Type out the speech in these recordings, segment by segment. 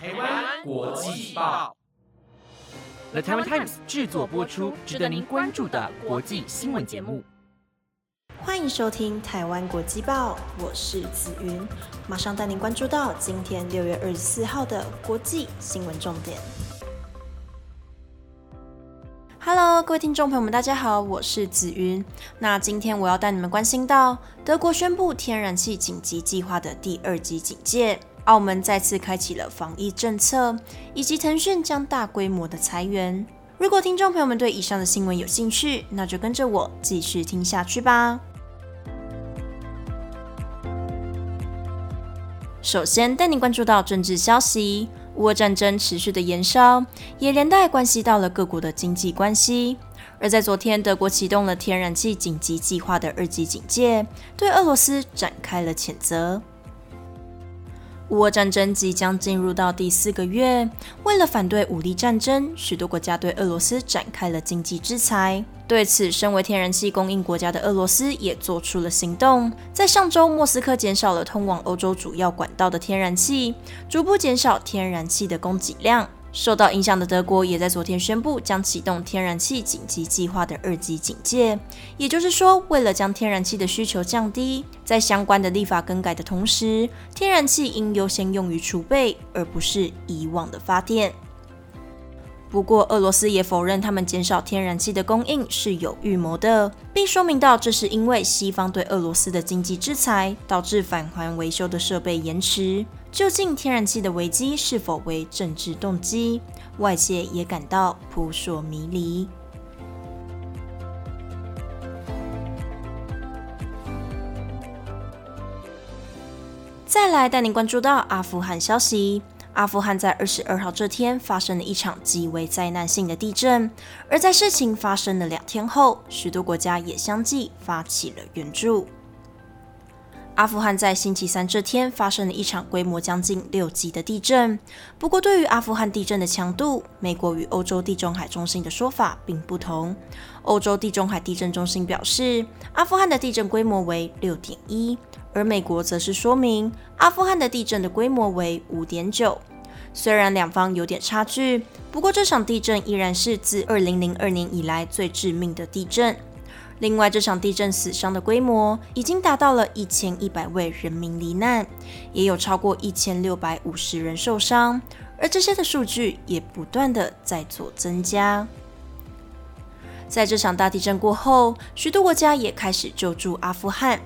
台湾国际报，The Taiwan Times 制作播出，值得您关注的国际新闻节目。欢迎收听台湾国际报，我是子云，马上带您关注到今天六月二十四号的国际新闻重点。Hello，各位听众朋友们，大家好，我是子云。那今天我要带你们关心到德国宣布天然气紧急计划的第二级警戒，澳门再次开启了防疫政策，以及腾讯将大规模的裁员。如果听众朋友们对以上的新闻有兴趣，那就跟着我继续听下去吧。首先带您关注到政治消息，乌俄战争持续的延烧，也连带关系到了各国的经济关系。而在昨天，德国启动了天然气紧急计划的二级警戒，对俄罗斯展开了谴责。乌俄战争即将进入到第四个月，为了反对武力战争，许多国家对俄罗斯展开了经济制裁。对此，身为天然气供应国家的俄罗斯也做出了行动。在上周，莫斯科减少了通往欧洲主要管道的天然气，逐步减少天然气的供给量。受到影响的德国也在昨天宣布将启动天然气紧急计划的二级警戒，也就是说，为了将天然气的需求降低，在相关的立法更改的同时，天然气应优先用于储备，而不是以往的发电。不过，俄罗斯也否认他们减少天然气的供应是有预谋的，并说明到这是因为西方对俄罗斯的经济制裁导致返还维修的设备延迟。究竟天然气的危机是否为政治动机？外界也感到扑朔迷离。再来带您关注到阿富汗消息。阿富汗在二十二号这天发生了一场极为灾难性的地震，而在事情发生的两天后，许多国家也相继发起了援助。阿富汗在星期三这天发生了一场规模将近六级的地震，不过对于阿富汗地震的强度，美国与欧洲地中海中心的说法并不同。欧洲地中海地震中心表示，阿富汗的地震规模为六点一，而美国则是说明阿富汗的地震的规模为五点九。虽然两方有点差距，不过这场地震依然是自二零零二年以来最致命的地震。另外，这场地震死伤的规模已经达到了一千一百位人民罹难，也有超过一千六百五十人受伤，而这些的数据也不断的在做增加。在这场大地震过后，许多国家也开始救助阿富汗。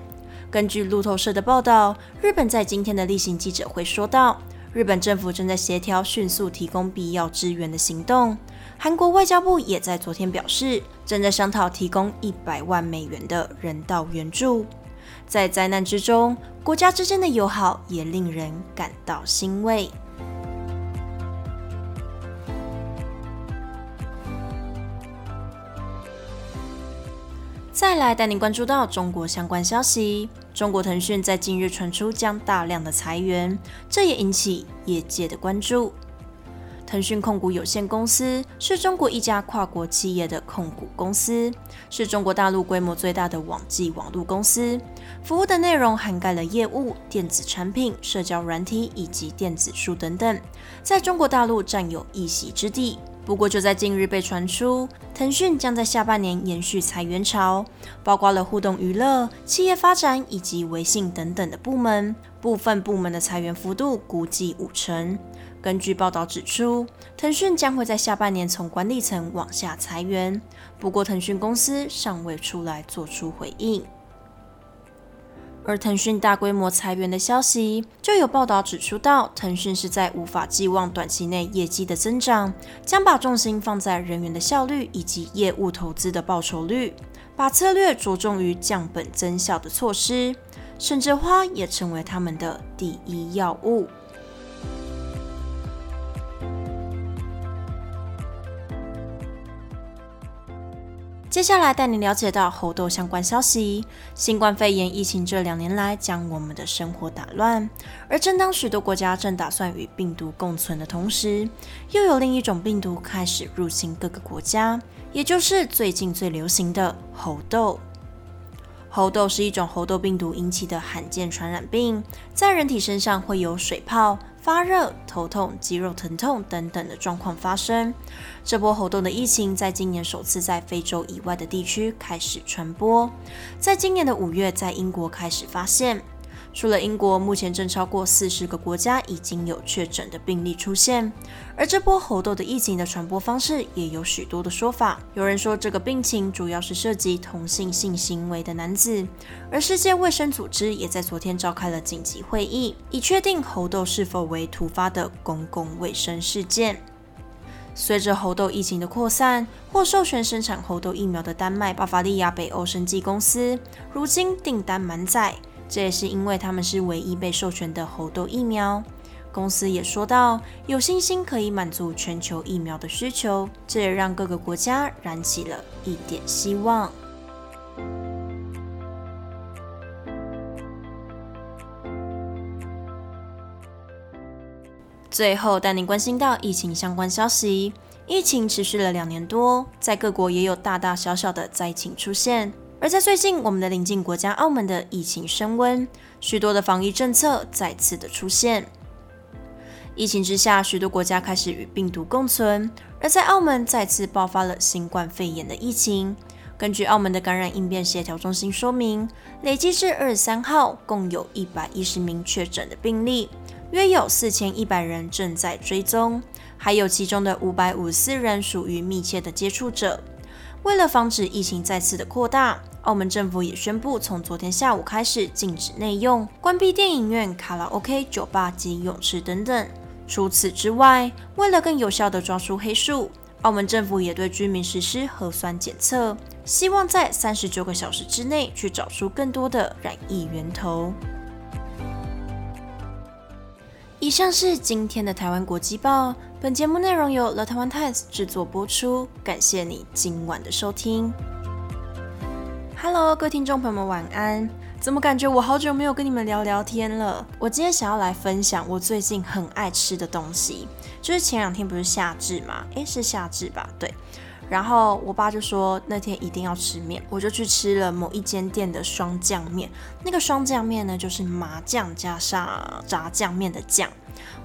根据路透社的报道，日本在今天的例行记者会说道。日本政府正在协调迅速提供必要支援的行动。韩国外交部也在昨天表示，正在商讨提供一百万美元的人道援助。在灾难之中，国家之间的友好也令人感到欣慰。再来带您关注到中国相关消息。中国腾讯在近日传出将大量的裁员，这也引起业界的关注。腾讯控股有限公司是中国一家跨国企业的控股公司，是中国大陆规模最大的网际网络公司，服务的内容涵盖了业务、电子产品、社交软体以及电子书等等，在中国大陆占有一席之地。不过，就在近日被传出，腾讯将在下半年延续裁员潮，包括了互动娱乐、企业发展以及微信等等的部门，部分部门的裁员幅度估计五成。根据报道指出，腾讯将会在下半年从管理层往下裁员，不过腾讯公司尚未出来做出回应。而腾讯大规模裁员的消息，就有报道指出到，腾讯是在无法寄望短期内业绩的增长，将把重心放在人员的效率以及业务投资的报酬率，把策略着重于降本增效的措施，甚至花也成为他们的第一要务。接下来带你了解到猴痘相关消息。新冠肺炎疫情这两年来将我们的生活打乱，而正当许多国家正打算与病毒共存的同时，又有另一种病毒开始入侵各个国家，也就是最近最流行的猴痘。猴痘是一种猴痘病毒引起的罕见传染病，在人体身上会有水泡、发热、头痛、肌肉疼痛等等的状况发生。这波活动的疫情在今年首次在非洲以外的地区开始传播，在今年的五月在英国开始发现。除了英国，目前正超过四十个国家已经有确诊的病例出现。而这波猴痘的疫情的传播方式也有许多的说法。有人说，这个病情主要是涉及同性性行为的男子。而世界卫生组织也在昨天召开了紧急会议，以确定猴痘是否为突发的公共卫生事件。随着猴痘疫情的扩散，获授权生产猴痘疫苗的丹麦巴伐利亚北欧生技公司，如今订单满载。这也是因为他们是唯一被授权的猴痘疫苗。公司也说到，有信心可以满足全球疫苗的需求，这也让各个国家燃起了一点希望。最后带您关心到疫情相关消息。疫情持续了两年多，在各国也有大大小小的灾情出现。而在最近，我们的邻近国家澳门的疫情升温，许多的防疫政策再次的出现。疫情之下，许多国家开始与病毒共存，而在澳门再次爆发了新冠肺炎的疫情。根据澳门的感染应变协调中心说明，累计至二十三号，共有一百一十名确诊的病例，约有四千一百人正在追踪，还有其中的五百五十四人属于密切的接触者。为了防止疫情再次的扩大。澳门政府也宣布，从昨天下午开始禁止内用，关闭电影院、卡拉 OK、酒吧及泳池等等。除此之外，为了更有效地抓出黑数，澳门政府也对居民实施核酸检测，希望在三十九个小时之内去找出更多的染疫源头。以上是今天的台湾国际报，本节目内容由 The Taiwan Times 制作播出，感谢你今晚的收听。Hello，各位听众朋友们，晚安。怎么感觉我好久没有跟你们聊聊天了？我今天想要来分享我最近很爱吃的东西，就是前两天不是夏至嘛？诶，是夏至吧？对。然后我爸就说那天一定要吃面，我就去吃了某一间店的双酱面。那个双酱面呢，就是麻酱加上炸酱面的酱。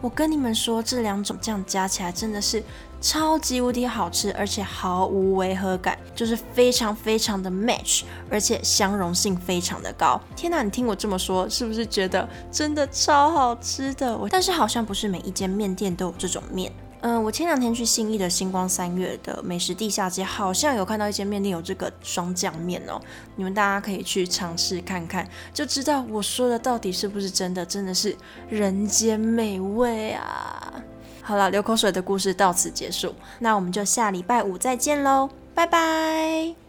我跟你们说，这两种酱加起来真的是。超级无敌好吃，而且毫无违和感，就是非常非常的 match，而且相容性非常的高。天哪，你听我这么说，是不是觉得真的超好吃的？但是好像不是每一间面店都有这种面。嗯，我前两天去信义的星光三月的美食地下街，好像有看到一间面店有这个双酱面哦。你们大家可以去尝试看看，就知道我说的到底是不是真的，真的是人间美味啊！好了，流口水的故事到此结束，那我们就下礼拜五再见喽，拜拜。